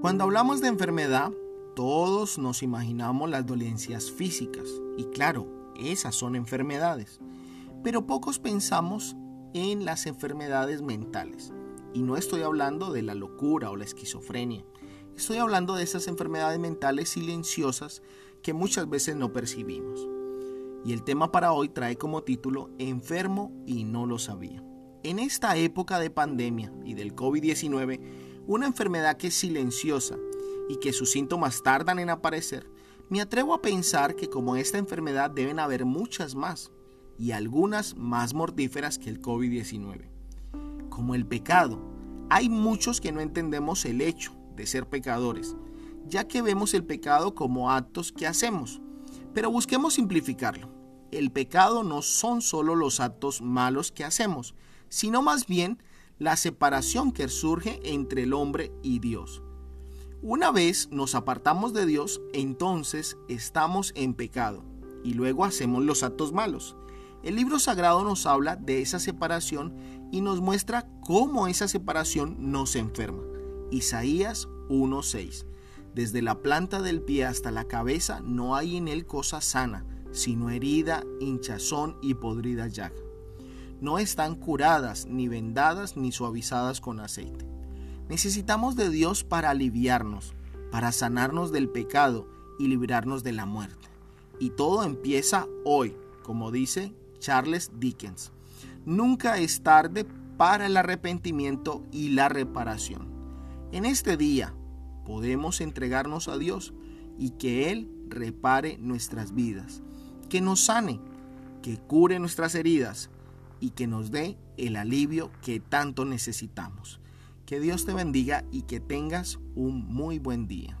Cuando hablamos de enfermedad, todos nos imaginamos las dolencias físicas y claro, esas son enfermedades, pero pocos pensamos en las enfermedades mentales. Y no estoy hablando de la locura o la esquizofrenia, estoy hablando de esas enfermedades mentales silenciosas que muchas veces no percibimos. Y el tema para hoy trae como título Enfermo y no lo sabía. En esta época de pandemia y del COVID-19, una enfermedad que es silenciosa y que sus síntomas tardan en aparecer, me atrevo a pensar que como esta enfermedad deben haber muchas más y algunas más mortíferas que el COVID-19. Como el pecado, hay muchos que no entendemos el hecho de ser pecadores, ya que vemos el pecado como actos que hacemos. Pero busquemos simplificarlo. El pecado no son solo los actos malos que hacemos, sino más bien la separación que surge entre el hombre y Dios. Una vez nos apartamos de Dios, entonces estamos en pecado y luego hacemos los actos malos. El libro sagrado nos habla de esa separación y nos muestra cómo esa separación nos enferma. Isaías 1:6. Desde la planta del pie hasta la cabeza no hay en él cosa sana, sino herida, hinchazón y podrida llaga no están curadas, ni vendadas, ni suavizadas con aceite. Necesitamos de Dios para aliviarnos, para sanarnos del pecado y librarnos de la muerte. Y todo empieza hoy, como dice Charles Dickens. Nunca es tarde para el arrepentimiento y la reparación. En este día podemos entregarnos a Dios y que Él repare nuestras vidas, que nos sane, que cure nuestras heridas y que nos dé el alivio que tanto necesitamos. Que Dios te bendiga y que tengas un muy buen día.